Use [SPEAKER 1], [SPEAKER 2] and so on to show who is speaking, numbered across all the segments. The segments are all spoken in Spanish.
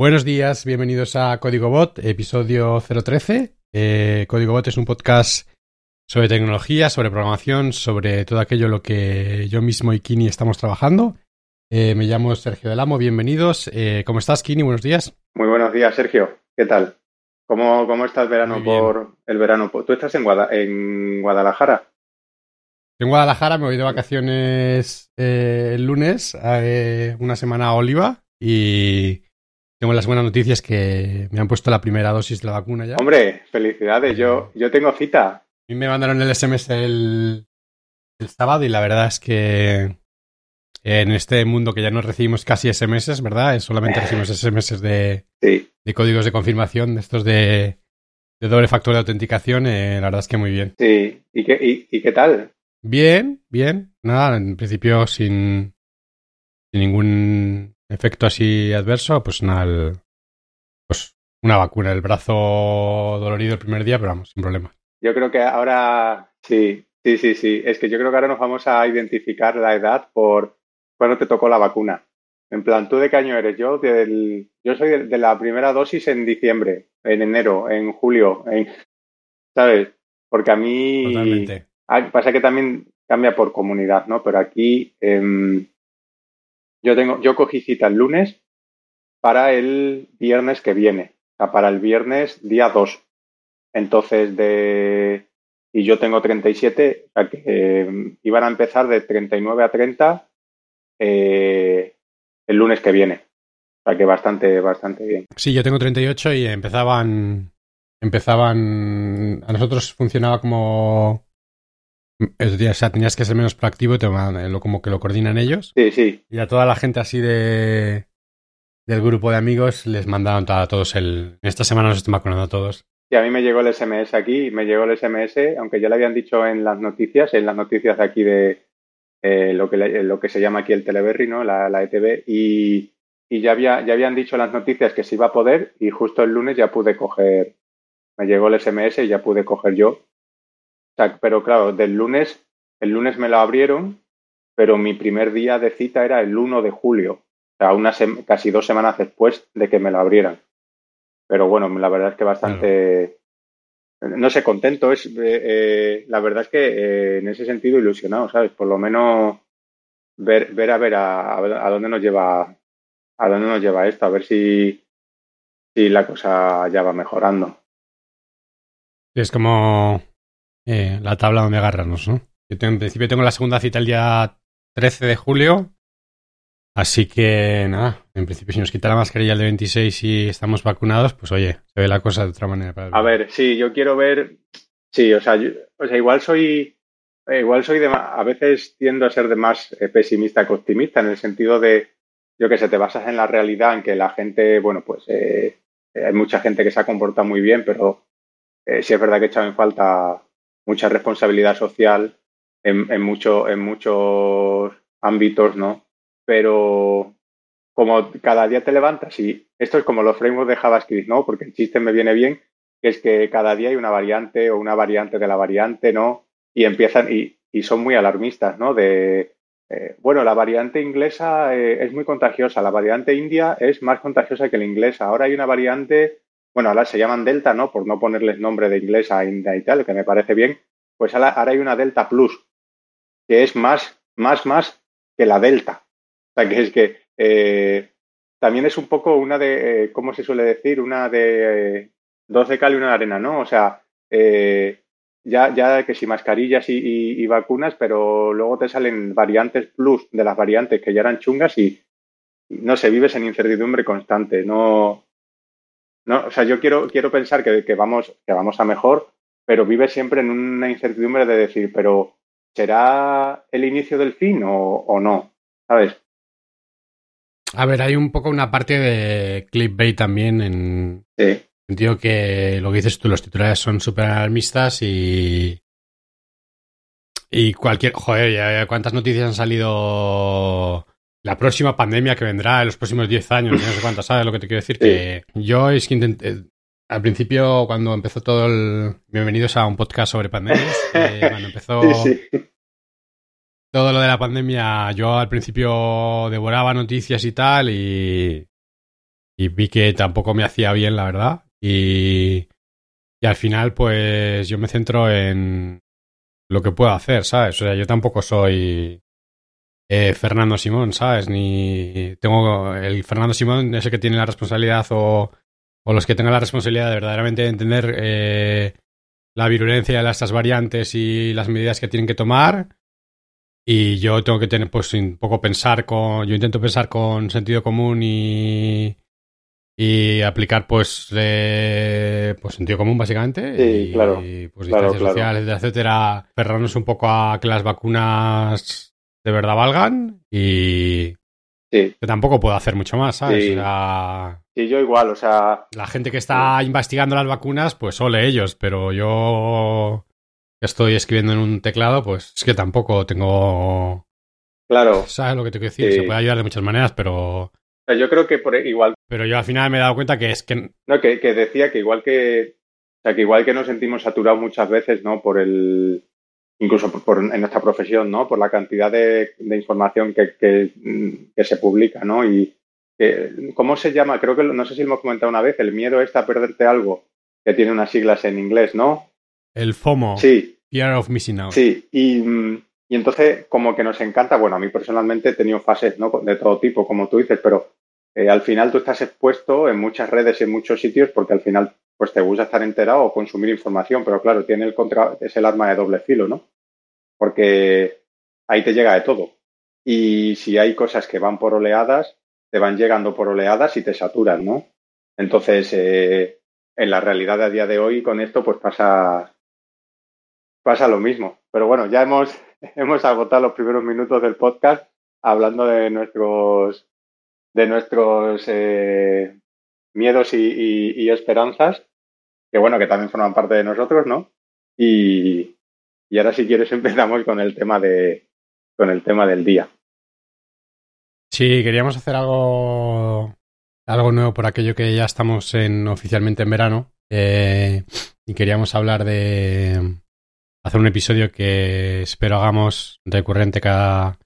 [SPEAKER 1] Buenos días, bienvenidos a Código Bot, episodio 013. Eh, Código Bot es un podcast sobre tecnología, sobre programación, sobre todo aquello lo que yo mismo y Kini estamos trabajando. Eh, me llamo Sergio Del Amo, bienvenidos. Eh, ¿Cómo estás, Kini? Buenos días.
[SPEAKER 2] Muy buenos días, Sergio. ¿Qué tal? ¿Cómo, cómo está el verano por el verano? ¿Tú estás en, en Guadalajara?
[SPEAKER 1] En Guadalajara me voy de vacaciones el lunes, una semana a Oliva y tengo las buenas noticias que me han puesto la primera dosis de la vacuna ya.
[SPEAKER 2] Hombre, felicidades, yo, yo tengo cita. A
[SPEAKER 1] mí me mandaron el SMS el, el sábado y la verdad es que en este mundo que ya no recibimos casi SMS, ¿verdad? Solamente recibimos SMS de, de códigos de confirmación, de estos de, de doble factor de autenticación. Eh, la verdad es que muy bien.
[SPEAKER 2] Sí, ¿y qué, y, qué tal?
[SPEAKER 1] Bien, bien. Nada, en principio sin, sin ningún efecto así adverso, pues nada, pues una vacuna. El brazo dolorido el primer día, pero vamos, sin problema.
[SPEAKER 2] Yo creo que ahora sí, sí, sí, sí. Es que yo creo que ahora nos vamos a identificar la edad por cuando te tocó la vacuna. En plan, ¿tú de qué año eres? Yo del, yo soy de, la primera dosis en diciembre, en enero, en julio, en, ¿sabes? Porque a mí
[SPEAKER 1] Totalmente.
[SPEAKER 2] pasa que también cambia por comunidad, ¿no? Pero aquí em, yo tengo, yo cogí cita el lunes para el viernes que viene, o sea, para el viernes día 2. Entonces, de. Y yo tengo 37, o sea que em, iban a empezar de 39 a 30 eh, el lunes que viene. O sea que bastante, bastante bien.
[SPEAKER 1] Sí, yo tengo 38 y empezaban. Empezaban. A nosotros funcionaba como o sea, tenías que ser menos proactivo y te, lo, como que lo coordinan ellos.
[SPEAKER 2] Sí, sí.
[SPEAKER 1] Y a toda la gente así de del grupo de amigos les mandaron a todos el... Esta semana nos están vacunando a todos.
[SPEAKER 2] Y a mí me llegó el SMS aquí, me llegó el SMS, aunque ya le habían dicho en las noticias, en las noticias de aquí de eh, lo, que lo que se llama aquí el Teleberry, ¿no? La, la ETV, y, y ya, había, ya habían dicho en las noticias que se iba a poder y justo el lunes ya pude coger, me llegó el SMS y ya pude coger yo pero claro, del lunes, el lunes me lo abrieron, pero mi primer día de cita era el 1 de julio, o sea, casi dos semanas después de que me lo abrieran. Pero bueno, la verdad es que bastante, no sé, contento es, eh, eh, la verdad es que eh, en ese sentido ilusionado, ¿sabes? Por lo menos ver, ver a ver a, a, dónde nos lleva, a dónde nos lleva esto, a ver si, si la cosa ya va mejorando.
[SPEAKER 1] Es como eh, la tabla donde agarrarnos, ¿no? Yo en principio tengo la segunda cita el día 13 de julio. Así que nada, en principio si nos quita la mascarilla el de 26 y estamos vacunados, pues oye, se ve la cosa de otra manera.
[SPEAKER 2] A ver, sí, yo quiero ver, sí, o sea, o sea igual soy, eh, igual soy de, a veces tiendo a ser de más eh, pesimista que optimista en el sentido de, yo que sé, te basas en la realidad, en que la gente, bueno, pues hay mucha gente que se ha comportado muy bien, pero sí es verdad que he echado en falta mucha responsabilidad social en, mucho, en muchos ámbitos, ¿no? Pero como cada día te levantas y esto es como los frameworks de JavaScript, ¿no? Porque el chiste me viene bien, que es que cada día hay una variante o una variante de la variante, ¿no? Y empiezan y, y son muy alarmistas, ¿no? De, eh, bueno, la variante inglesa eh, es muy contagiosa, la variante india es más contagiosa que la inglesa. Ahora hay una variante bueno, ahora se llaman Delta, ¿no? Por no ponerles nombre de inglés a India y tal, que me parece bien, pues ahora, hay una Delta Plus, que es más, más, más que la Delta. O sea, que es que eh, también es un poco una de, eh, ¿cómo se suele decir? Una de eh, dos de cal y una de arena, ¿no? O sea, ya, ya que si mascarillas y, vacunas, pero luego te salen variantes plus de las variantes que ya eran chungas y no sé, vives en incertidumbre constante, no, no, o sea, yo quiero, quiero pensar que, que, vamos, que vamos a mejor, pero vive siempre en una incertidumbre de decir, pero ¿será el inicio del fin o, o no? ¿Sabes?
[SPEAKER 1] A ver, hay un poco una parte de clickbait también en
[SPEAKER 2] sí.
[SPEAKER 1] el sentido que lo que dices tú, los titulares son súper alarmistas y. Y cualquier. Joder, ¿cuántas noticias han salido la próxima pandemia que vendrá en los próximos 10 años, no sé cuánto, ¿sabes lo que te quiero decir? Que yo es que intenté, al principio cuando empezó todo el... Bienvenidos a un podcast sobre pandemias, eh, cuando empezó todo lo de la pandemia, yo al principio devoraba noticias y tal y... y vi que tampoco me hacía bien, la verdad. Y, y al final, pues yo me centro en lo que puedo hacer, ¿sabes? O sea, yo tampoco soy eh, Fernando Simón, ¿sabes? Ni tengo el Fernando Simón ese que tiene la responsabilidad o, o los que tengan la responsabilidad de verdaderamente entender eh, la virulencia de estas variantes y las medidas que tienen que tomar. Y yo tengo que tener, pues, un poco pensar con. Yo intento pensar con sentido común y, y aplicar pues eh, pues sentido común básicamente
[SPEAKER 2] sí,
[SPEAKER 1] y,
[SPEAKER 2] claro,
[SPEAKER 1] y pues
[SPEAKER 2] claro,
[SPEAKER 1] distancias
[SPEAKER 2] claro.
[SPEAKER 1] sociales etcétera cerrarnos un poco a que las vacunas de verdad valgan y
[SPEAKER 2] Sí,
[SPEAKER 1] que tampoco puedo hacer mucho más sabes
[SPEAKER 2] Sí.
[SPEAKER 1] O sea,
[SPEAKER 2] sí, yo igual, o sea,
[SPEAKER 1] la gente que está investigando las vacunas pues ole ellos pero yo que estoy escribiendo en un teclado pues es que tampoco tengo
[SPEAKER 2] claro.
[SPEAKER 1] sabes lo que te quiero decir se puede ayudar de muchas maneras pero
[SPEAKER 2] yo creo que por igual,
[SPEAKER 1] pero yo al final me he dado cuenta que es que
[SPEAKER 2] no, que, que decía que igual que, o sea, que igual que nos sentimos saturados muchas veces, ¿no? Por el, incluso por, por- en nuestra profesión, ¿no? Por la cantidad de, de información que, que, mm, que se publica, ¿no? Y que, ¿cómo se llama? Creo que, no sé si lo hemos comentado una vez, el miedo está a perderte algo, que tiene unas siglas en inglés, ¿no?
[SPEAKER 1] el FOMO
[SPEAKER 2] Sí,
[SPEAKER 1] Fear of Missing Out
[SPEAKER 2] Sí, y, mm, y entonces como que nos encanta, bueno, a mí personalmente he tenido fases ¿no? de todo tipo, como tú dices, pero eh, al final tú estás expuesto en muchas redes y en muchos sitios porque al final pues te gusta estar enterado o consumir información, pero claro, tiene el contra, es el arma de doble filo, ¿no? Porque ahí te llega de todo. Y si hay cosas que van por oleadas, te van llegando por oleadas y te saturan, ¿no? Entonces, eh, en la realidad a día de hoy con esto pues pasa, pasa lo mismo. Pero bueno, ya hemos, hemos agotado los primeros minutos del podcast hablando de nuestros, de nuestros eh, miedos y, esperanzas, que bueno, que también forman parte de nosotros, ¿no? Y, y ahora si quieres empezamos con el tema de, con el tema del día.
[SPEAKER 1] Sí, queríamos hacer algo, algo nuevo por aquello que ya estamos en, oficialmente en verano. eh, y queríamos hablar de hacer un episodio que espero hagamos recurrente cada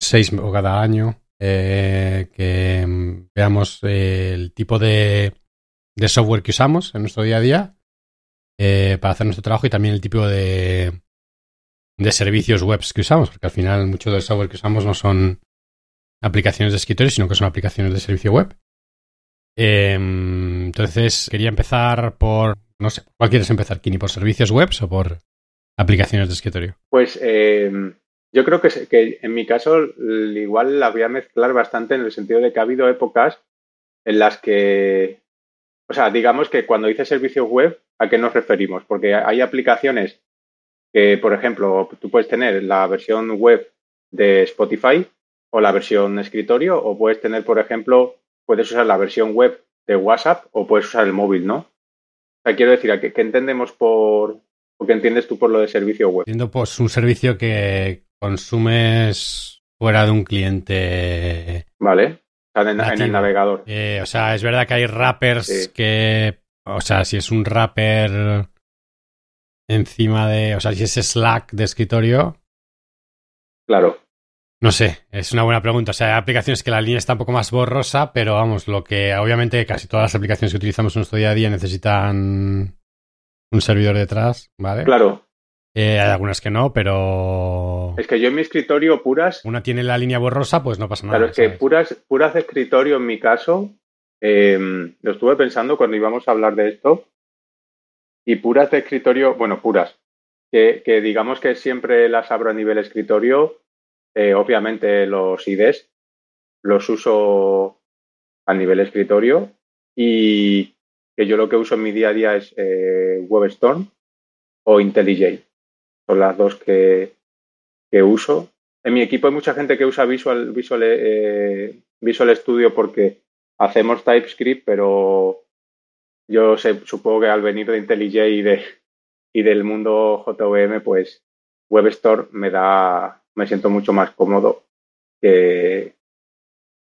[SPEAKER 1] seis o cada año. eh, que mm, veamos eh, el tipo de, de software que usamos en nuestro día a día eh, para hacer nuestro trabajo y también el tipo de, de servicios webs que usamos, porque al final mucho del software que usamos no son aplicaciones de escritorio, sino que son aplicaciones de servicio web. Eh, entonces, quería empezar por, no sé, ¿cuál quieres empezar, Kini? ¿Por servicios webs o por aplicaciones de escritorio?
[SPEAKER 2] Pues eh, yo creo que, que en mi caso igual la voy a mezclar bastante en el sentido de que ha habido épocas en las que, o sea, digamos que cuando dice servicios web, ¿a qué nos referimos? Porque hay aplicaciones que, por ejemplo, tú puedes tener la versión web de Spotify o la versión escritorio, o puedes tener, por ejemplo, puedes usar la versión web de WhatsApp o puedes usar el móvil, ¿no? O sea, quiero decir, ¿a qué, qué entendemos por, o qué entiendes tú por lo de servicio web?
[SPEAKER 1] Siendo pues un servicio que consumes fuera de un cliente.
[SPEAKER 2] ¿Vale? Sea, en, el navegador.
[SPEAKER 1] Eh, o sea, es verdad que hay rappers
[SPEAKER 2] Sí.
[SPEAKER 1] que. O sea, si es un rapper encima de. O sea, si es Slack de escritorio.
[SPEAKER 2] Claro.
[SPEAKER 1] No sé, es una buena pregunta. O sea, hay aplicaciones que la línea está un poco más borrosa, pero vamos, lo que obviamente casi todas las aplicaciones que utilizamos en nuestro día a día necesitan un servidor detrás, ¿vale?
[SPEAKER 2] Claro.
[SPEAKER 1] Eh, hay algunas que no, pero
[SPEAKER 2] Es que yo en mi escritorio puras,
[SPEAKER 1] una tiene la línea borrosa, pues no pasa nada.
[SPEAKER 2] claro, es que
[SPEAKER 1] ¿sabes?
[SPEAKER 2] puras, puras de escritorio en mi caso, eh, lo estuve pensando cuando íbamos a hablar de esto, y puras de escritorio, bueno, puras, que, que digamos que siempre las abro a nivel escritorio, eh, obviamente los IDs los uso a nivel escritorio y que yo lo que uso en mi día a día es eh, WebStorm o IntelliJ. Son las dos que, que uso. En mi equipo hay mucha gente que usa Visual, Visual, eh, Visual Studio porque hacemos TypeScript, pero yo supongo que al venir de IntelliJ y, de, y del mundo JVM, pues WebStorm me da, me siento mucho más cómodo que,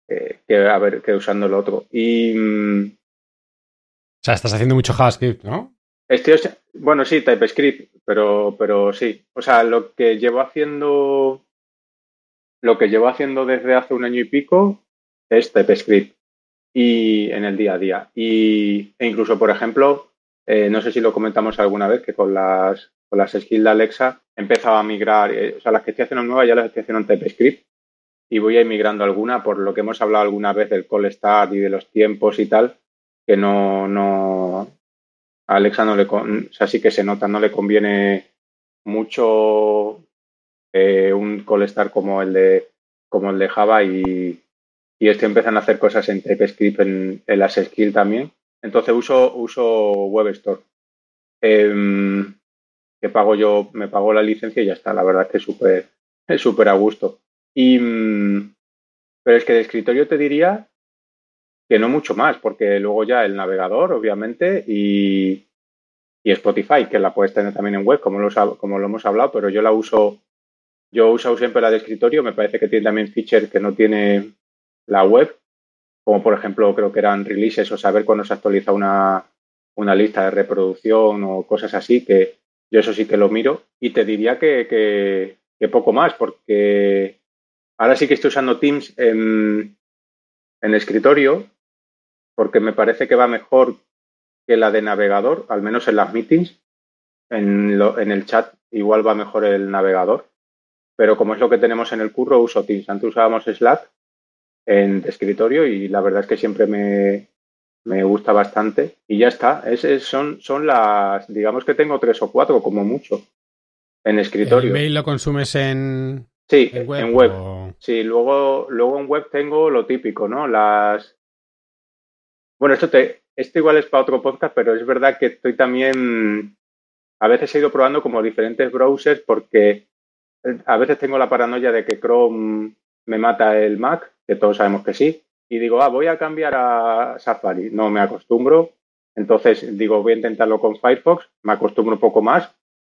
[SPEAKER 2] que, que, a ver, que usando el otro. Y mm,
[SPEAKER 1] O sea, estás haciendo mucho JavaScript, ¿no?
[SPEAKER 2] Estoy, bueno, sí, TypeScript, pero, pero sí. O sea, lo que llevo haciendo, lo que llevo haciendo desde hace un año y pico es TypeScript. y en el día a día. Y, e incluso, por ejemplo, eh, no sé si lo comentamos alguna vez, que con las, con las skills de Alexa he empezado a migrar, eh, o sea, las que estoy haciendo nuevas ya las estoy haciendo en TypeScript y voy a ir migrando alguna, por lo que hemos hablado alguna vez del call start y de los tiempos y tal, que no, no, a Alexa no le, o sea, sí que se nota, no le conviene mucho eh, un call start como el de, como el de Java y, y estoy empezando a hacer cosas en TypeScript en, en las también. Entonces uso, uso WebStore. Eh, que pago yo, me pago la licencia y ya está. La verdad es que es súper es súper a gusto. Y, mm, pero es que de escritorio te diría que no mucho más, porque luego ya el navegador, obviamente, y, y Spotify, que la puedes tener también en web, como lo, como lo hemos hablado, pero yo la uso, yo uso siempre la de escritorio, me parece que tiene también feature que no tiene la web, como por ejemplo creo que eran releases o saber cuándo se actualiza una, una lista de reproducción o cosas así, que yo eso sí que lo miro y te diría que, que, poco más, porque ahora sí que estoy usando Teams en, en escritorio, porque me parece que va mejor que la de navegador, al menos en las meetings. En, lo, en el chat igual va mejor el navegador, pero como es lo que tenemos en el curro, uso Teams. Antes usábamos Slack en escritorio y la verdad es que siempre me, me gusta bastante y ya está. Es, es, son, son las, digamos que tengo tres o cuatro como mucho en escritorio.
[SPEAKER 1] ¿El mail lo consumes en,
[SPEAKER 2] sí, en web? En web. Sí, luego, luego en web tengo lo típico, ¿no? Las... Bueno, esto, te, esto igual es para otro podcast, pero es verdad que estoy también... A veces he ido probando como diferentes browsers porque a veces tengo la paranoia de que Chrome me mata el Mac, que todos sabemos que sí, y digo, ah, voy a cambiar a Safari. No me acostumbro. Entonces digo, voy a intentarlo con Firefox. Me acostumbro un poco más,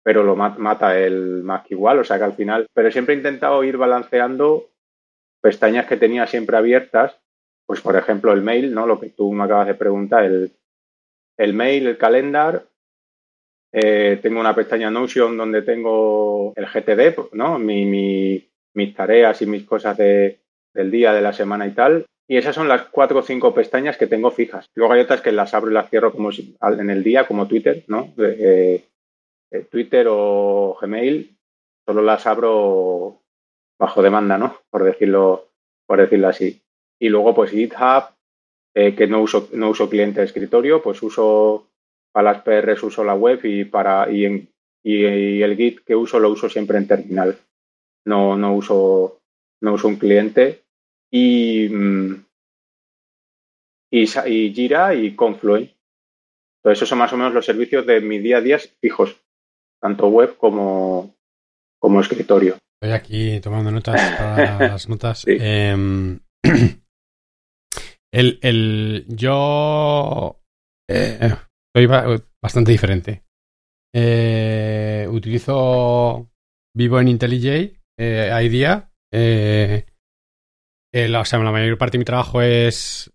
[SPEAKER 2] pero lo mata el Mac igual. O sea que al final, pero siempre he intentado ir balanceando pestañas que tenía siempre abiertas. Pues por ejemplo el mail, ¿no? Lo que tú me acabas de preguntar, el, el mail, el calendar. Eh, tengo una pestaña Notion donde tengo el GTD, ¿no? Mi, mi, mis tareas y mis cosas de, del día, de la semana y tal. Y esas son las cuatro o cinco pestañas que tengo fijas. Luego hay otras que las abro y las cierro como si, en el día, como Twitter, ¿no? Eh, eh, Twitter o Gmail, solo las abro bajo demanda, ¿no? Por decirlo, por decirlo así. Y luego, pues GitHub, eh, que no uso, no uso cliente de escritorio, pues uso para las PRs uso la web y para y, en, y, el Git que uso lo uso siempre en terminal. No, no uso, no uso un cliente y, mm, y, y Jira y Confluent. Entonces, esos son más o menos los servicios de mi día a día fijos, tanto web como, como escritorio.
[SPEAKER 1] Estoy aquí tomando notas para las notas. Eh, el, el, yo eh, soy bastante diferente. Eh, utilizo, vivo en IntelliJ, eh, IDEA, eh, eh, la, la mayor parte de mi trabajo es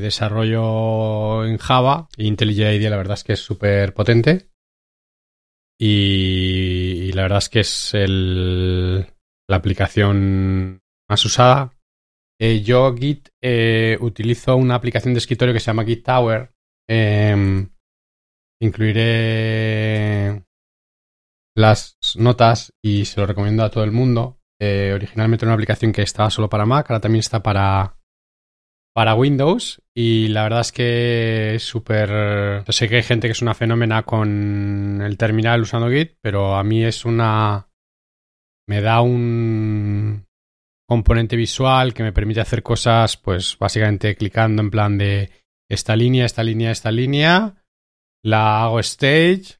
[SPEAKER 1] desarrollo en Java. IntelliJ IDEA la verdad es que es súper potente. Y, la verdad es que es el, la aplicación más usada. Eh, yo Git utilizo una aplicación de escritorio que se llama Git Tower. Em, incluiré las notas y se lo recomiendo a todo el mundo. Eh, originalmente era una aplicación que estaba solo para Mac, ahora también está para, para Windows. Y la verdad es que es súper. Sé que hay gente que es una fenómena con el terminal usando Git, pero a mí es una. Me da un componente visual que me permite hacer cosas, pues básicamente clicando en plan de esta línea, esta línea, esta línea. La hago stage,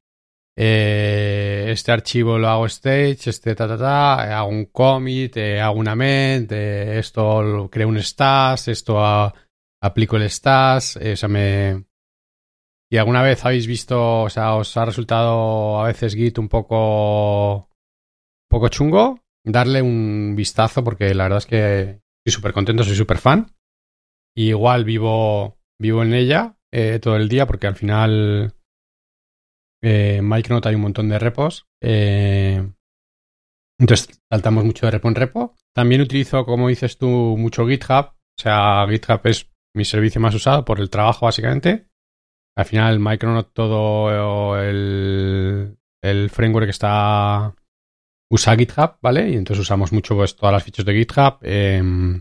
[SPEAKER 1] eh, este archivo lo hago stage, este ta ta ta, hago un commit, eh, hago una ment, eh, esto creo un stash, esto aplico el stash, o sea, me... ¿Y alguna vez habéis visto, o sea, os ha resultado a veces Git un poco, poco chungo? Darle un vistazo porque la verdad es que estoy súper contento, soy súper fan. Y igual vivo, vivo en ella todo el día porque al final eh, Micronaut hay un montón de repos. Eh, entonces saltamos mucho de repo en repo. También utilizo, como dices tú, mucho GitHub. O sea, GitHub es mi servicio más usado por el trabajo, básicamente. Al final, Micronaut, todo el, el framework está usa GitHub, ¿vale? Y entonces usamos mucho pues, todas las fichas de GitHub. Em,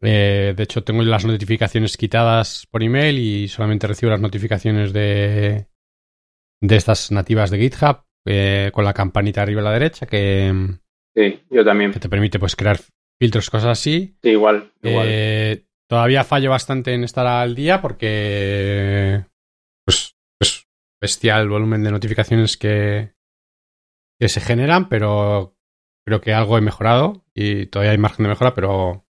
[SPEAKER 1] eh, de hecho, tengo las notificaciones quitadas por email y solamente recibo las notificaciones de, de estas nativas de GitHub eh, con la campanita arriba a la derecha que,
[SPEAKER 2] sí, yo también.
[SPEAKER 1] que te permite pues crear filtros, cosas así.
[SPEAKER 2] Sí, igual. igual.
[SPEAKER 1] Eh, todavía fallo bastante en estar al día porque pues es bestial el volumen de notificaciones que, que se generan, pero creo que algo he mejorado y todavía hay margen de mejora, pero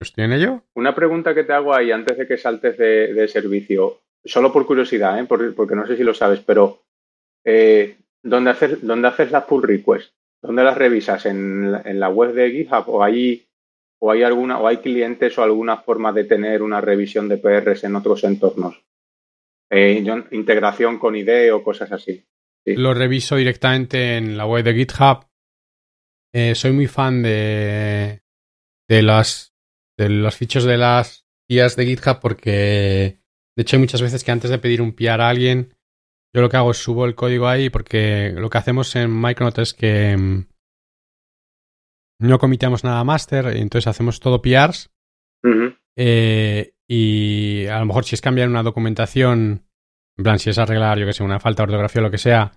[SPEAKER 1] estoy en ello.
[SPEAKER 2] Una pregunta que te hago ahí antes de que saltes de, de servicio, solo por curiosidad, ¿eh? Por- porque no sé si lo sabes, pero eh, ¿dónde, haces, ¿dónde haces las pull requests? ¿Dónde las revisas? ¿En, en la web de GitHub o hay, o hay alguna o hay clientes o alguna forma de tener una revisión de PRs en otros entornos? Eh, integración con IDE o cosas así. Sí.
[SPEAKER 1] Lo reviso directamente en la web de GitHub. Eh, soy muy fan de, de las de los fichos de las guías de GitHub porque de hecho hay muchas veces que antes de pedir un PR a alguien yo lo que hago es subo el código ahí porque lo que hacemos en Micronaut es que mm, no comitamos nada master entonces hacemos todo PRs eh, y a lo mejor si es cambiar una documentación, en plan, si es arreglar, yo que sé, una falta de ortografía o lo que sea,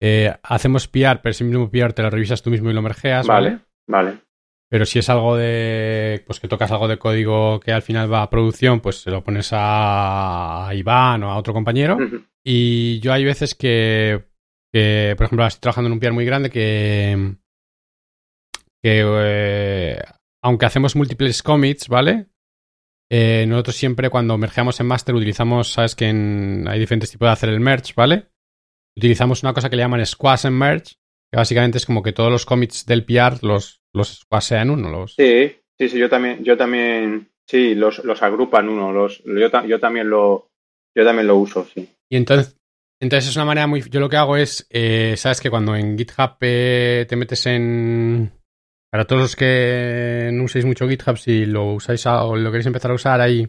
[SPEAKER 1] eh, hacemos PR, pero ese mismo PR te lo revisas tú mismo y lo mergeas, ¿vale?
[SPEAKER 2] Vale, vale.
[SPEAKER 1] Pero si es algo de, pues que tocas algo de código que al final va a producción, pues se lo pones a Iván o a otro compañero. Y yo hay veces que, que, por ejemplo, estoy trabajando en un PR muy grande que, que eh, aunque hacemos múltiples commits, ¿vale? Eh, nosotros siempre cuando mergeamos en master utilizamos, sabes que en- hay diferentes tipos de hacer el merge, ¿vale? Utilizamos una cosa que le llaman squash and merge, que básicamente es como que todos los commits del PR los, los uno, los,
[SPEAKER 2] Sí, sí, sí, yo también, yo también, sí, los, los agrupan uno, los, yo, ta- yo también lo, yo también lo uso, sí.
[SPEAKER 1] Y entonces, entonces es una manera muy... Yo lo que hago es, eh, sabes que cuando en GitHub eh, te metes en... Para todos los que no uséis mucho GitHub, si lo usáis a- o lo queréis empezar a usar ahí,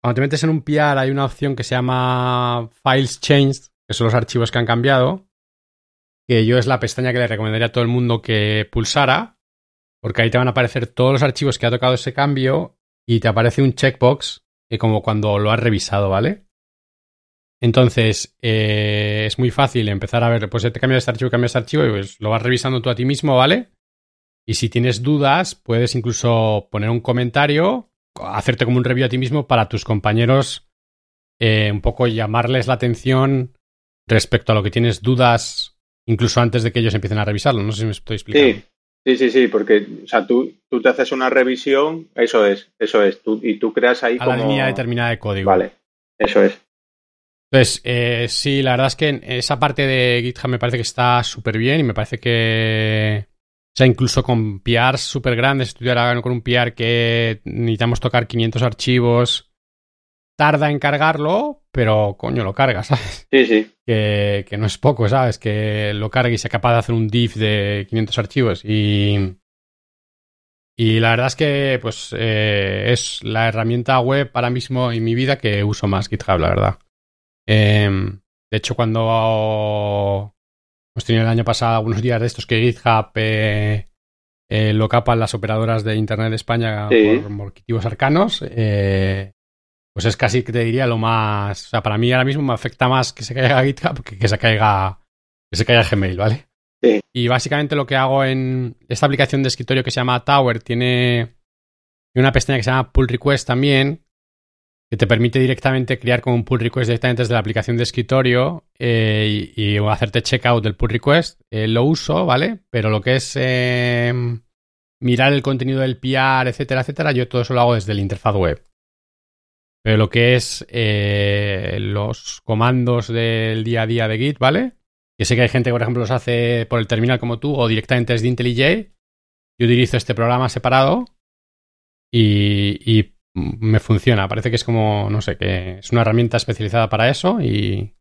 [SPEAKER 1] cuando te metes en un PR hay una opción que se llama Files Changed, que son los archivos que han cambiado, que yo es la pestaña que le recomendaría a todo el mundo que pulsara, porque ahí te van a aparecer todos los archivos que ha tocado ese cambio y te aparece un checkbox que como cuando lo has revisado, ¿vale? Entonces, eh, es muy fácil empezar a ver, pues te cambia este archivo, cambia este archivo, y pues lo vas revisando tú a ti mismo, ¿vale? Y si tienes dudas, puedes incluso poner un comentario, hacerte como un review a ti mismo para tus compañeros, eh, un poco llamarles la atención respecto a lo que tienes dudas, incluso antes de que ellos empiecen a revisarlo. No sé si me estoy explicando.
[SPEAKER 2] Sí, sí, sí, sí, porque, o sea, tú, tú te haces una revisión, eso es, eso es, tú, y tú creas ahí
[SPEAKER 1] a
[SPEAKER 2] como...
[SPEAKER 1] la línea determinada de código.
[SPEAKER 2] Vale, eso es.
[SPEAKER 1] Entonces, eh, sí, la verdad es que esa parte de GitHub me parece que está súper bien y me parece que, o sea, incluso con PRs súper grandes, estudiar con un PR que necesitamos tocar 500 archivos, tarda en cargarlo, pero coño, lo carga, ¿sabes?
[SPEAKER 2] Sí, sí,
[SPEAKER 1] Que, que no es poco, ¿sabes? Que lo cargue y sea capaz de hacer un diff de 500 archivos y... Y la verdad es que, pues, eh, es la herramienta web ahora mismo en mi vida que uso más GitHub, la verdad. Em, de hecho, cuando hemos tenido el año pasado algunos días de estos que GitHub eh, eh, lo capan las operadoras de Internet de España
[SPEAKER 2] Sí.
[SPEAKER 1] por motivos arcanos, eh, pues es casi que te diría lo más... O sea, para mí ahora mismo me afecta más que se caiga GitHub que que se caiga, que se caiga Gmail, ¿vale?
[SPEAKER 2] Sí.
[SPEAKER 1] Y básicamente lo que hago en esta aplicación de escritorio que se llama Tower tiene una pestaña que se llama Pull Request también, que te permite directamente crear como un pull request directamente desde la aplicación de escritorio eh, y, y hacerte checkout del pull request. Eh, lo uso, ¿vale? Pero lo que es eh, mirar el contenido del PR, etcétera, etcétera, yo todo eso lo hago desde la interfaz web. Pero lo que es eh, los comandos del día a día de Git, ¿vale? Que sé que hay gente que, por ejemplo, los hace por el terminal como tú o directamente desde IntelliJ. Yo utilizo este programa separado y, me funciona. Parece que es como, no sé, que es una herramienta especializada para eso y,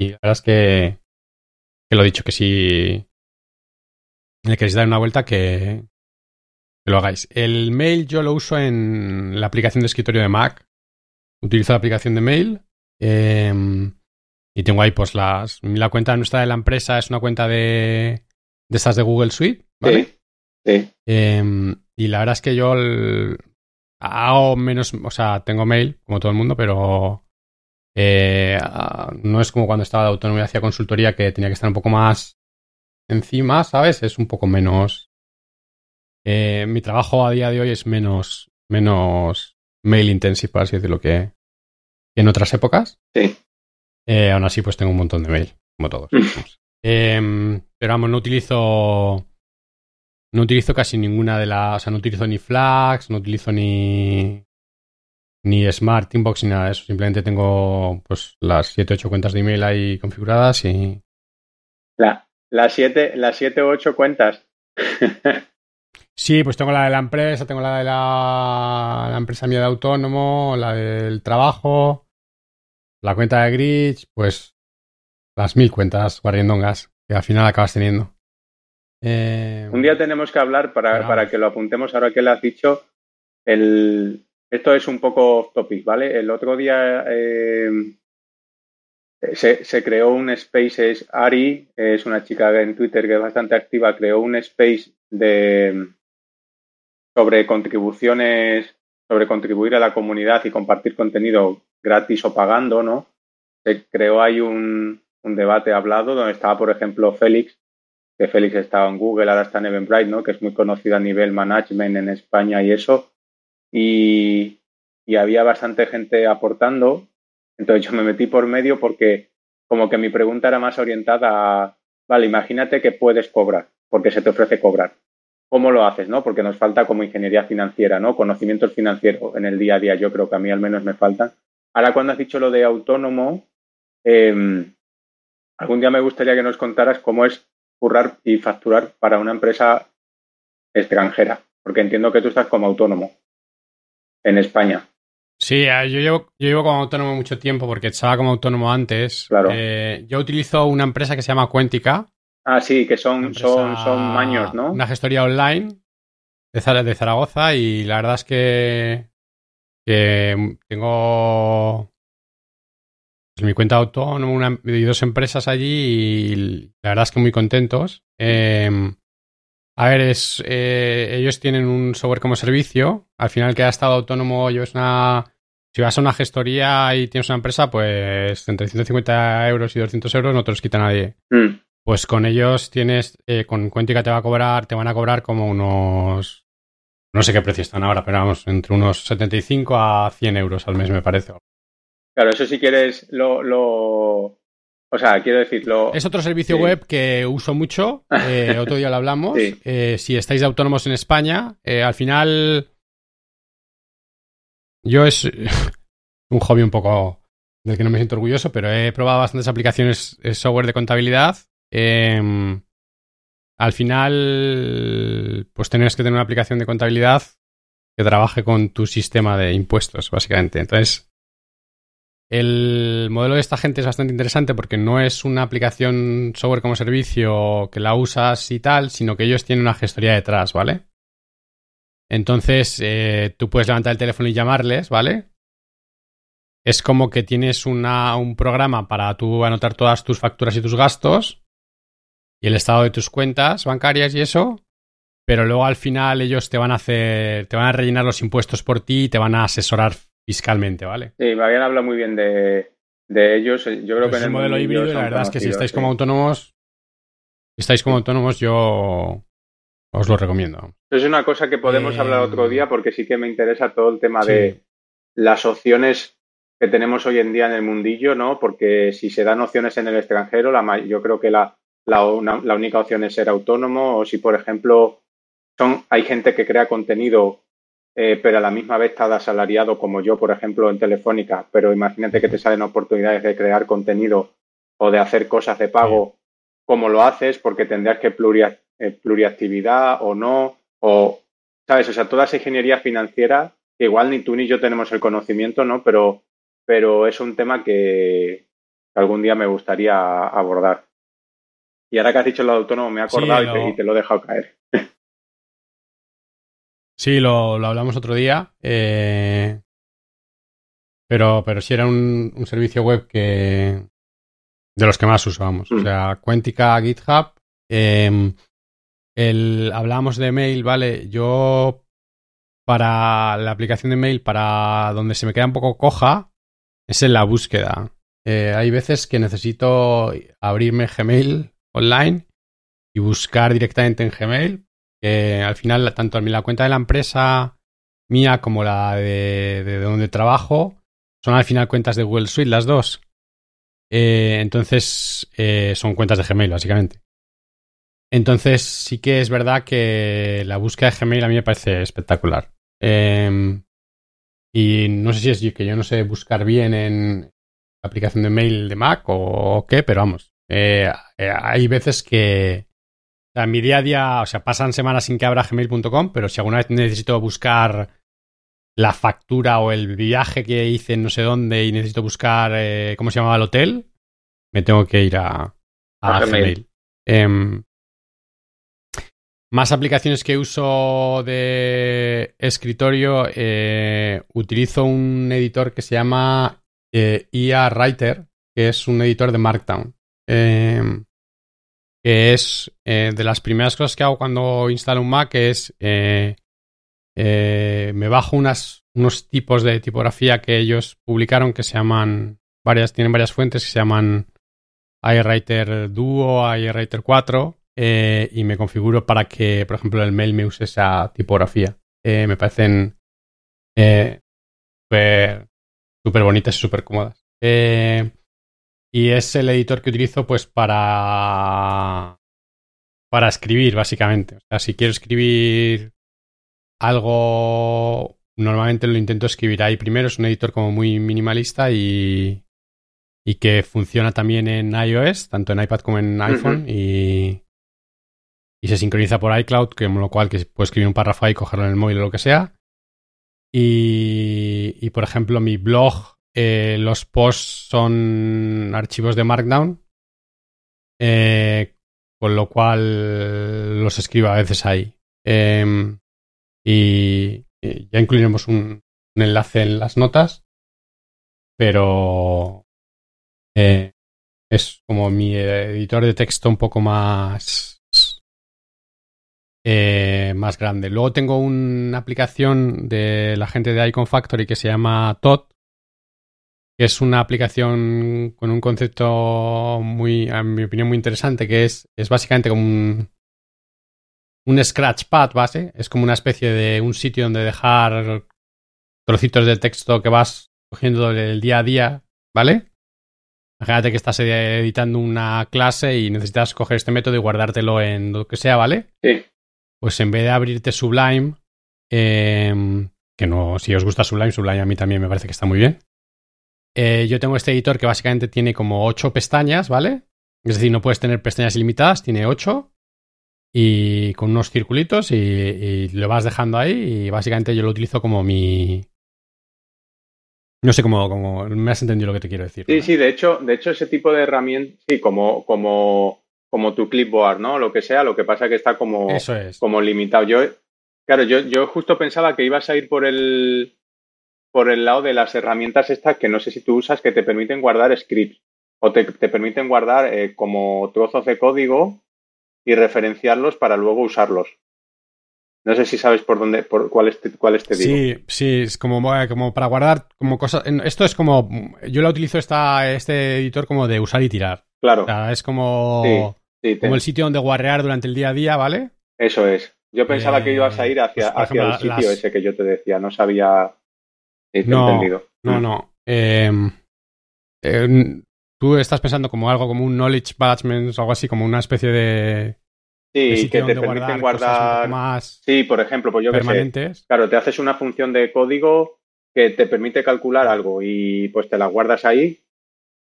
[SPEAKER 1] y la verdad es que, que lo he dicho, que si le queréis dar una vuelta, que lo hagáis. El mail yo lo uso en la aplicación de escritorio de Mac. Utilizo la aplicación de mail. Em, y tengo ahí pues las... La cuenta nuestra de la empresa es una cuenta de, de estas de Google Suite, ¿vale?
[SPEAKER 2] Sí. sí.
[SPEAKER 1] Em, y la verdad es que yo hago menos, o sea, tengo mail, como todo el mundo, pero eh, no es como cuando estaba de autonomía hacía consultoría que tenía que estar un poco más encima, ¿sabes? Es un poco menos. Eh, mi trabajo a día de hoy es menos, menos mail intensive, por así decirlo, que, en otras épocas.
[SPEAKER 2] Sí.
[SPEAKER 1] Eh, aún así, pues tengo un montón de mail, como todos. Em, pero vamos, no utilizo. No utilizo casi ninguna de las. O sea, no utilizo ni Flags, no utilizo ni. Ni Smart Inbox ni nada de eso. Simplemente tengo pues las 7 8 cuentas de email ahí configuradas y.
[SPEAKER 2] La, las 7 las siete, 8 cuentas.
[SPEAKER 1] sí, pues tengo la de la empresa, tengo la de la, la empresa mía de autónomo, la del trabajo, la cuenta de Gridge, pues las mil cuentas guardiendongas que al final acabas teniendo.
[SPEAKER 2] Eh, Un día tenemos que hablar para, para, que lo apuntemos ahora que le has dicho. El, esto es un poco off topic, ¿vale? El otro día eh, se, se, creó un Spaces, Ari, es una chica en Twitter que es bastante activa, creó un space de sobre contribuciones, sobre contribuir a la comunidad y compartir contenido gratis o pagando, ¿no? Se creó ahí un, debate hablado donde estaba, por ejemplo, Félix, que Félix estaba en Google, ahora está en Eventbrite, ¿no? que es muy conocido a nivel management en España y eso. Y, y, había bastante gente aportando. Entonces yo me metí por medio porque como que mi pregunta era más orientada a, vale, imagínate que puedes cobrar, porque se te ofrece cobrar. ¿Cómo lo haces? ¿no? Porque nos falta como ingeniería financiera, ¿no? Conocimientos financieros en el día a día, yo creo que a mí al menos me faltan. Ahora cuando has dicho lo de autónomo, eh, algún día me gustaría que nos contaras cómo es currar y facturar para una empresa extranjera, porque entiendo que tú estás como autónomo en España.
[SPEAKER 1] Sí, yo llevo, yo llevo como autónomo mucho tiempo porque estaba como autónomo antes.
[SPEAKER 2] Claro.
[SPEAKER 1] Eh, yo utilizo una empresa que se llama Cuéntica.
[SPEAKER 2] Ah, sí, que son, son, son maños, ¿no?
[SPEAKER 1] Una gestoría online de, de Zaragoza y la verdad es que, que tengo pues mi cuenta autónoma una, y dos empresas allí y la verdad es que muy contentos. Eh, a ver, es, eh, ellos tienen un software como servicio. Al final, que ha estado autónomo, yo es una. Si vas a una gestoría y tienes una empresa, pues entre 150 euros y 200 euros no te los quita nadie.
[SPEAKER 2] Mm.
[SPEAKER 1] Pues con ellos tienes, eh, con Cuentica te va a cobrar, te van a cobrar como unos. No sé qué precio están ahora, pero vamos, entre unos 75 a 100 euros al mes, me parece.
[SPEAKER 2] Claro, eso si quieres lo, lo... O sea, quiero decirlo.
[SPEAKER 1] Es otro servicio sí. web que uso mucho. Eh, otro día lo hablamos. Sí. Eh, si estáis de autónomos en España, eh, al final. Yo es un hobby un poco del que no me siento orgulloso, pero he probado bastantes aplicaciones software de contabilidad. Em, al final, pues tienes que tener una aplicación de contabilidad que trabaje con tu sistema de impuestos, básicamente. Entonces, el modelo de esta gente es bastante interesante porque no es una aplicación software como servicio que la usas y tal, sino que ellos tienen una gestoría detrás, ¿vale? Entonces, eh, tú puedes levantar el teléfono y llamarles, ¿vale? Es como que tienes una, un programa para tú anotar todas tus facturas y tus gastos y el estado de tus cuentas bancarias y eso, pero luego al final ellos te van a hacer, te van a rellenar los impuestos por ti y te van a asesorar fiscalmente, ¿vale?
[SPEAKER 2] Sí, me habían hablado muy bien de, de ellos. Yo creo
[SPEAKER 1] pues
[SPEAKER 2] que en
[SPEAKER 1] el modelo híbrido, la verdad es que si estáis sí. como autónomos, si estáis como autónomos, yo os lo recomiendo.
[SPEAKER 2] Es una cosa que podemos eh... hablar otro día porque sí que me interesa todo el tema sí. de las opciones que tenemos hoy en día en el mundillo, ¿no? Porque si se dan opciones en el extranjero, la, yo creo que la, la, una, la única opción es ser autónomo o si, por ejemplo, son, hay gente que crea contenido eh, pero a la misma vez estás asalariado como yo, por ejemplo, en Telefónica, pero imagínate que te salen oportunidades de crear contenido o de hacer cosas de pago, ¿cómo lo haces? Porque tendrás que pluria, eh, pluriactividad o no, o, ¿sabes? O sea, toda esa ingeniería financiera, que igual ni tú ni yo tenemos el conocimiento, ¿no? Pero, pero es un tema que algún día me gustaría abordar. Y ahora que has dicho lo de autónomo, me he acordado sí, y, te, y te lo he dejado caer.
[SPEAKER 1] Sí, lo, lo hablamos otro día. Eh, pero, pero sí era un, un, servicio web que. de los que más usábamos. Mm. O sea, Quentica, GitHub. Eh, el, hablábamos de mail, ¿vale? Yo. Para la aplicación de mail, para donde se me queda un poco coja, es en la búsqueda. Eh, hay veces que necesito abrirme Gmail online y buscar directamente en Gmail. Que al final, tanto la cuenta de la empresa mía como la de, de donde trabajo son al final cuentas de Google Suite, las dos. Eh, entonces, eh, son cuentas de Gmail, básicamente. Entonces, sí que es verdad que la búsqueda de Gmail a mí me parece espectacular. Eh, y no sé si es que yo no sé buscar bien en la aplicación de mail de Mac o, qué, pero vamos. Eh, eh, hay veces que o sea, mi día a día, o sea, pasan semanas sin que abra gmail.com, pero si alguna vez necesito buscar la factura o el viaje que hice en no sé dónde y necesito buscar eh, cómo se llamaba el hotel, me tengo que ir a, a, Gmail. Eh, más aplicaciones que uso de escritorio, eh, utilizo un editor que se llama IA Writer, que es un editor de Markdown. Que es eh, de las primeras cosas que hago cuando instalo un Mac, es eh, eh, me bajo unas, unos tipos de tipografía que ellos publicaron que se llaman, varias, tienen varias fuentes que se llaman iWriter Duo, iWriter 4, eh, y me configuro para que, por ejemplo, el mail me use esa tipografía. Me parecen súper bonitas y súper cómodas. Eh, y es el editor que utilizo pues para para escribir básicamente. O sea, si quiero escribir algo, normalmente lo intento escribir ahí primero. Es un editor como muy minimalista y, y que funciona también en iOS, tanto en iPad como en iPhone. Uh -huh. y, y se sincroniza por iCloud, con lo cual que puedo escribir un párrafo ahí, cogerlo en el móvil o lo que sea. Y, y por ejemplo, mi blog, eh, los posts son archivos de Markdown, eh, con lo cual los escribo a veces ahí. Eh, y, ya incluiremos un, enlace en las notas, pero eh, es como mi editor de texto un poco más más grande. Luego tengo una aplicación de la gente de Icon Factory que se llama que es una aplicación con un concepto muy, en mi opinión, muy interesante, que es, es básicamente como un, un scratchpad base, es como una especie de un sitio donde dejar trocitos de texto que vas cogiendo del día a día, ¿vale? Imagínate que estás editando una clase y necesitas coger este método y guardártelo en lo que sea, ¿vale?
[SPEAKER 2] Sí
[SPEAKER 1] pues en vez de abrirte Sublime, eh, que no, si os gusta Sublime, Sublime a mí también me parece que está muy bien. Eh, yo tengo este editor que básicamente tiene como ocho pestañas, ¿vale? Es decir, no puedes tener pestañas ilimitadas, tiene ocho y con unos circulitos y, y, lo vas dejando ahí y básicamente yo lo utilizo como mi... No sé cómo, cómo me has entendido lo que te quiero decir.
[SPEAKER 2] Sí, ¿no? sí, de hecho, de hecho ese tipo de herramientas, sí, como, como como tu clipboard, ¿no? Lo que sea, lo que pasa es que está como,
[SPEAKER 1] Eso es.
[SPEAKER 2] como limitado. Yo, claro, yo, yo justo pensaba que ibas a ir por el, por el lado de las herramientas estas que no sé si tú usas que te permiten guardar scripts o te, te permiten guardar eh, como trozos de código y referenciarlos para luego usarlos. No sé si sabes por dónde, por cuáles te, cuáles te digo.
[SPEAKER 1] Sí, sí, es como, como para guardar como cosas. Esto es como. Yo la utilizo esta, este editor como de usar y tirar.
[SPEAKER 2] Claro.
[SPEAKER 1] O sea, es como.
[SPEAKER 2] Sí. Sí,
[SPEAKER 1] como el sitio donde guarrear durante el día a día, ¿vale?
[SPEAKER 2] Eso es. Yo pensaba eh, que ibas a ir hacia, pues, hacia ejemplo, el sitio las... ese que yo te decía, no sabía. Sí,
[SPEAKER 1] no,
[SPEAKER 2] entendido.
[SPEAKER 1] no,
[SPEAKER 2] mm.
[SPEAKER 1] no. Eh, eh, tú estás pensando como algo como un knowledge management o algo así, como una especie de.
[SPEAKER 2] Sí, de que te permiten guardar.
[SPEAKER 1] Más
[SPEAKER 2] sí, por ejemplo, pues yo
[SPEAKER 1] permanentes.
[SPEAKER 2] que sé. Claro, te haces una función de código que te permite calcular algo y pues te la guardas ahí.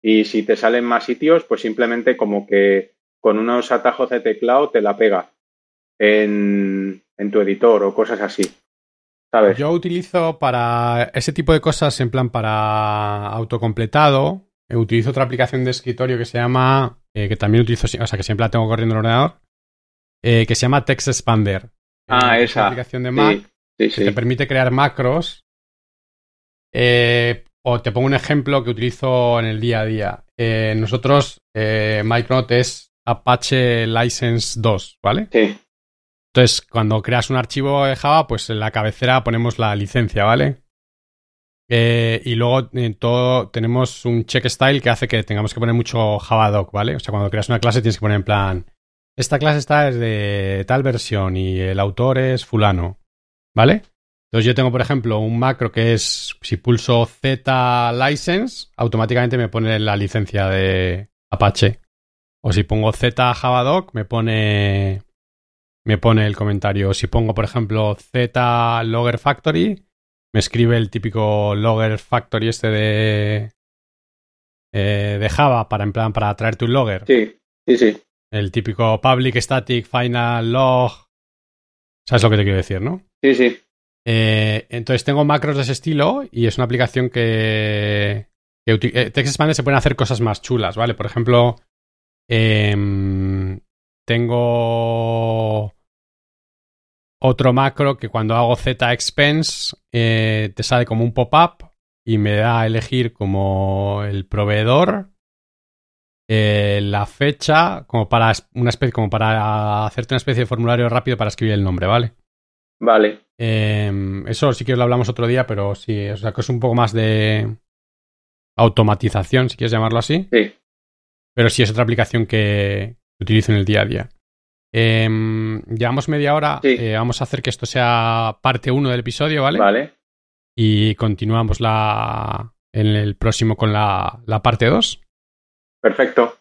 [SPEAKER 2] Y si te salen más sitios, pues simplemente como que con unos atajos de teclado te la pega en, en tu editor o cosas así. ¿Sabes?
[SPEAKER 1] Yo utilizo para ese tipo de cosas, en plan para autocompletado, eh, utilizo otra aplicación de escritorio que se llama, eh, que también utilizo, o sea, que siempre la tengo corriendo en el ordenador, eh, que se llama Text Expander.
[SPEAKER 2] Ah,
[SPEAKER 1] eh,
[SPEAKER 2] esa.
[SPEAKER 1] aplicación de Mac.
[SPEAKER 2] Sí, Sí,
[SPEAKER 1] que
[SPEAKER 2] sí.
[SPEAKER 1] te permite crear macros. Eh, o te pongo un ejemplo que utilizo en el día a día. Nosotros, eh, Micronaut es Apache License 2, ¿vale?
[SPEAKER 2] Sí,
[SPEAKER 1] Entonces, cuando creas un archivo de Java, pues en la cabecera ponemos la licencia, ¿vale? Eh, y luego en todo tenemos un check style que hace que tengamos que poner mucho Javadoc, ¿vale? O sea, cuando creas una clase tienes que poner en plan, esta clase está desde tal versión y el autor es fulano, ¿vale? Entonces yo tengo, por ejemplo, un macro que es, si pulso Z license, automáticamente me pone la licencia de Apache. O si pongo Z Javadoc, me pone me pone el comentario. Si pongo, por ejemplo, Z Logger Factory, me escribe el típico Logger Factory este de, eh, de Java para en plan para traerte un logger.
[SPEAKER 2] sí, sí, sí.
[SPEAKER 1] El típico public static final log. ¿Sabes lo que te quiero decir, no?
[SPEAKER 2] Sí, sí.
[SPEAKER 1] Eh, entonces tengo macros de ese estilo y es una aplicación que, que eh, TextExpander se pueden hacer cosas más chulas, ¿vale? Por ejemplo, em, tengo otro macro que cuando hago z expense eh, te sale como un pop-up y me da a elegir como el proveedor, eh, la fecha, como para una especie, como para hacerte una especie de formulario rápido para escribir el nombre, ¿vale?
[SPEAKER 2] Vale.
[SPEAKER 1] Eh, eso sí que lo hablamos otro día, pero sí, o sea que es un poco más de automatización, si quieres llamarlo así.
[SPEAKER 2] Sí.
[SPEAKER 1] Pero sí es otra aplicación que utilizo en el día a día. Eh, llevamos media hora.
[SPEAKER 2] Sí.
[SPEAKER 1] eh, vamos a hacer que esto sea parte 1 del episodio, ¿vale?
[SPEAKER 2] Vale.
[SPEAKER 1] Y continuamos la, en el próximo con la, la parte 2.
[SPEAKER 2] Perfecto.